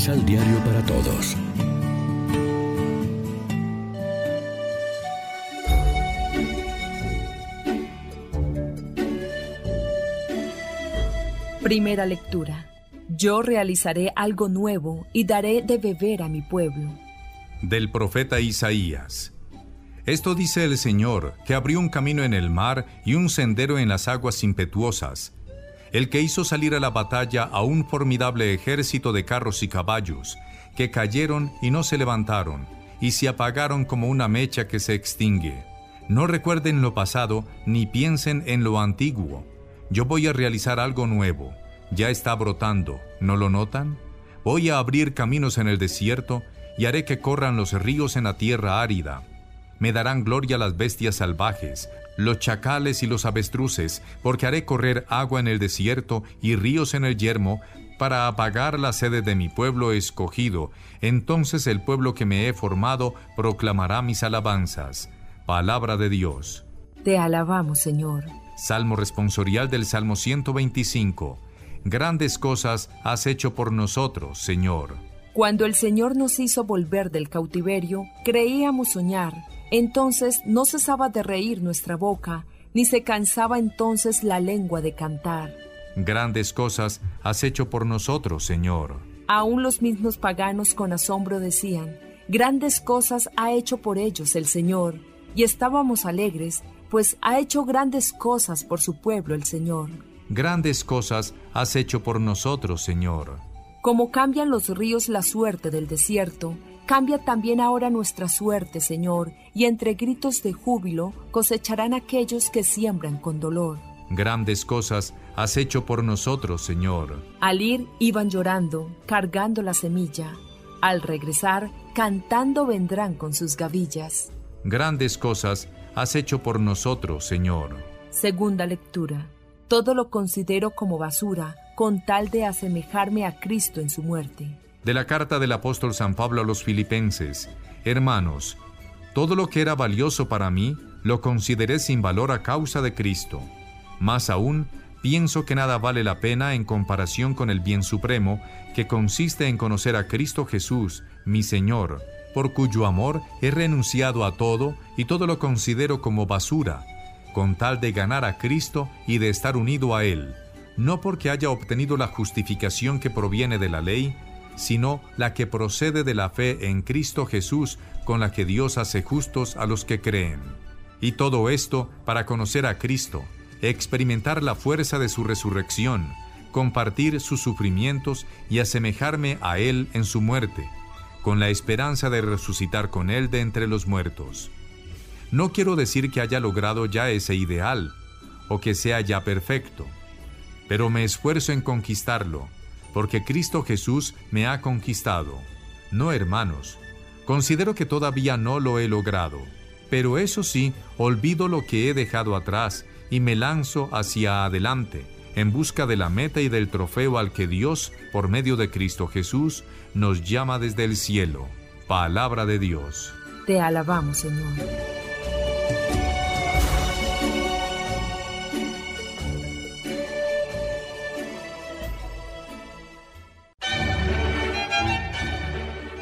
Misal Diario para Todos. Primera lectura. Yo realizaré algo nuevo y daré de beber a mi pueblo. Del profeta Isaías. Esto dice el Señor, que abrió un camino en el mar y un sendero en las aguas impetuosas, el que hizo salir a la batalla a un formidable ejército de carros y caballos, que cayeron y no se levantaron, y se apagaron como una mecha que se extingue. No recuerden lo pasado, ni piensen en lo antiguo. Yo voy a realizar algo nuevo. Ya está brotando, ¿no lo notan? Voy a abrir caminos en el desierto y haré que corran los ríos en la tierra árida. Me darán gloria las bestias salvajes, los chacales y los avestruces, porque haré correr agua en el desierto y ríos en el yermo, para apagar la sede de mi pueblo escogido. Entonces el pueblo que me he formado proclamará mis alabanzas. Palabra de Dios. Te alabamos, Señor. Salmo responsorial del Salmo 125. Grandes cosas has hecho por nosotros, Señor. Cuando el Señor nos hizo volver del cautiverio, creíamos soñar entonces no cesaba de reír nuestra boca, ni se cansaba entonces la lengua de cantar. Grandes cosas has hecho por nosotros, Señor. Aún los mismos paganos con asombro decían, grandes cosas ha hecho por ellos el Señor, y estábamos alegres, pues ha hecho grandes cosas por su pueblo el Señor. Grandes cosas has hecho por nosotros, Señor. Como cambian los ríos la suerte del desierto, Cambia también ahora nuestra suerte, Señor, y entre gritos de júbilo cosecharán aquellos que siembran con dolor. Grandes cosas has hecho por nosotros, Señor. Al ir iban llorando, cargando la semilla. Al regresar, cantando vendrán con sus gavillas. Grandes cosas has hecho por nosotros, Señor. Segunda lectura. Todo lo considero como basura, con tal de asemejarme a Cristo en su muerte de la carta del apóstol San Pablo a los filipenses, Hermanos, todo lo que era valioso para mí lo consideré sin valor a causa de Cristo. Más aún, pienso que nada vale la pena en comparación con el bien supremo, que consiste en conocer a Cristo Jesús, mi Señor, por cuyo amor he renunciado a todo y todo lo considero como basura, con tal de ganar a Cristo y de estar unido a Él, no porque haya obtenido la justificación que proviene de la ley, sino la que procede de la fe en Cristo Jesús, con la que Dios hace justos a los que creen. Y todo esto para conocer a Cristo, experimentar la fuerza de su resurrección, compartir sus sufrimientos y asemejarme a Él en su muerte, con la esperanza de resucitar con Él de entre los muertos. No quiero decir que haya logrado ya ese ideal, o que sea ya perfecto, pero me esfuerzo en conquistarlo, porque Cristo Jesús me ha conquistado. No, hermanos, considero que todavía no lo he logrado, pero eso sí, olvido lo que he dejado atrás y me lanzo hacia adelante, en busca de la meta y del trofeo al que Dios, por medio de Cristo Jesús, nos llama desde el cielo. Palabra de Dios. Te alabamos, Señor.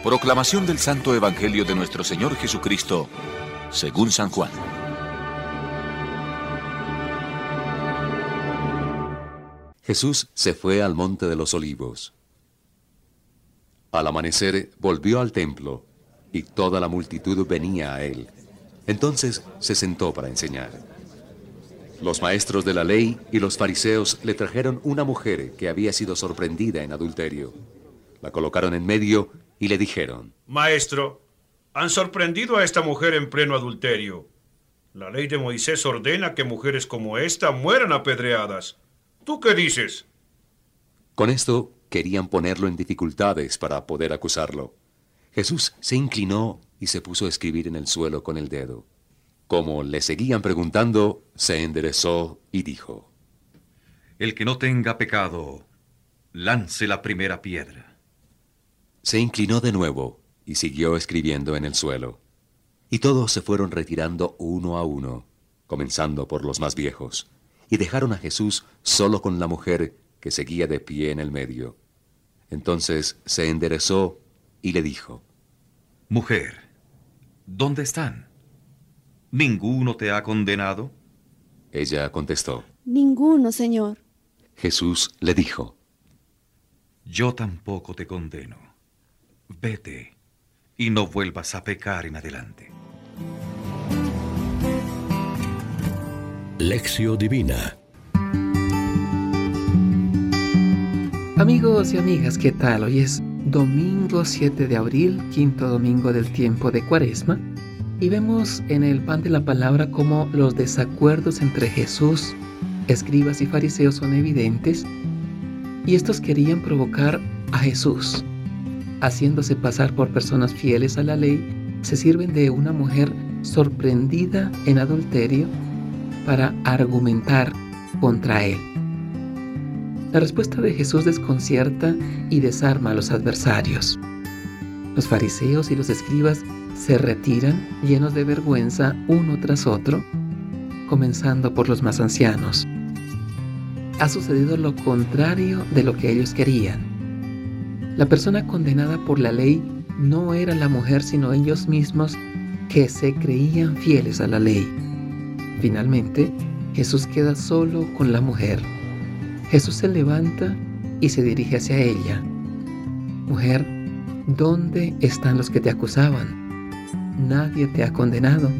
Proclamación del Santo Evangelio de nuestro Señor Jesucristo, según San Juan. Jesús se fue al monte de los olivos. Al amanecer volvió al templo y toda la multitud venía a él. Entonces se sentó para enseñar. Los maestros de la ley y los fariseos le trajeron una mujer que había sido sorprendida en adulterio. La colocaron en medio y le dijeron, Maestro, han sorprendido a esta mujer en pleno adulterio. La ley de Moisés ordena que mujeres como esta mueran apedreadas. ¿Tú qué dices? Con esto querían ponerlo en dificultades para poder acusarlo. Jesús se inclinó y se puso a escribir en el suelo con el dedo. Como le seguían preguntando, se enderezó y dijo, El que no tenga pecado, lance la primera piedra. Se inclinó de nuevo y siguió escribiendo en el suelo. Y todos se fueron retirando uno a uno, comenzando por los más viejos, y dejaron a Jesús solo con la mujer que seguía de pie en el medio. Entonces se enderezó y le dijo, Mujer, ¿dónde están? ¿Ninguno te ha condenado? Ella contestó, Ninguno, Señor. Jesús le dijo, Yo tampoco te condeno. Vete y no vuelvas a pecar en adelante. Lección Divina Amigos y amigas, ¿qué tal? Hoy es domingo 7 de abril, quinto domingo del tiempo de Cuaresma, y vemos en el pan de la palabra cómo los desacuerdos entre Jesús, escribas y fariseos son evidentes, y estos querían provocar a Jesús. Haciéndose pasar por personas fieles a la ley, se sirven de una mujer sorprendida en adulterio para argumentar contra él. La respuesta de Jesús desconcierta y desarma a los adversarios. Los fariseos y los escribas se retiran llenos de vergüenza uno tras otro, comenzando por los más ancianos. Ha sucedido lo contrario de lo que ellos querían. La persona condenada por la ley no era la mujer, sino ellos mismos que se creían fieles a la ley. Finalmente, Jesús queda solo con la mujer Jesús se levanta y se dirige hacia ella. Mujer, ¿dónde están los que te acusaban? Nadie te ha condenado.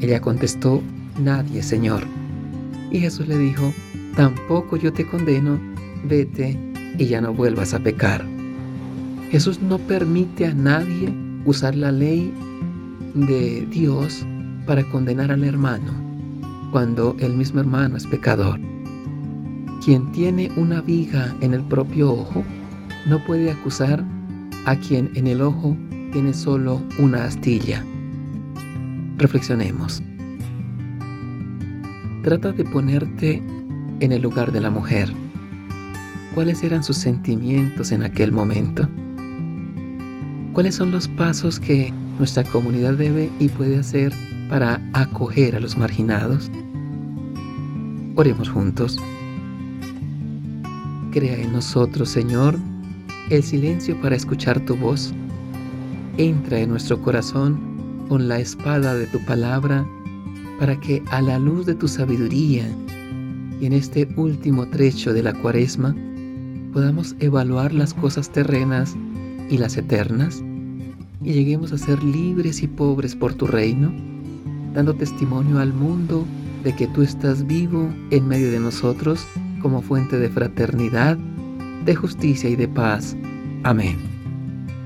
Ella contestó, Nadie, Señor. Y Jesús le dijo, Tampoco yo te condeno, vete y ya no vuelvas a pecar. Jesús no permite a nadie usar la ley de Dios para condenar al hermano, cuando el mismo hermano es pecador. Quien tiene una viga en el propio ojo no puede acusar a quien en el ojo tiene solo una astilla. Reflexionemos. Trata de ponerte en el lugar de la mujer. ¿Cuáles eran sus sentimientos en aquel momento? ¿Cuáles son los pasos que nuestra comunidad debe y puede hacer para acoger a los marginados? Oremos juntos. Crea en nosotros, Señor, el silencio para escuchar tu voz. Entra en nuestro corazón con la espada de tu palabra para que a la luz de tu sabiduría y en este último trecho de la cuaresma podamos evaluar las cosas terrenas y las eternas y lleguemos a ser libres y pobres por tu reino, dando testimonio al mundo de que tú estás vivo en medio de nosotros como fuente de fraternidad, de justicia y de paz. Amén.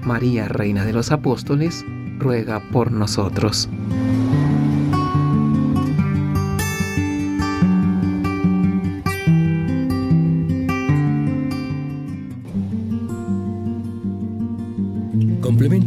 María, Reina de los Apóstoles, ruega por nosotros.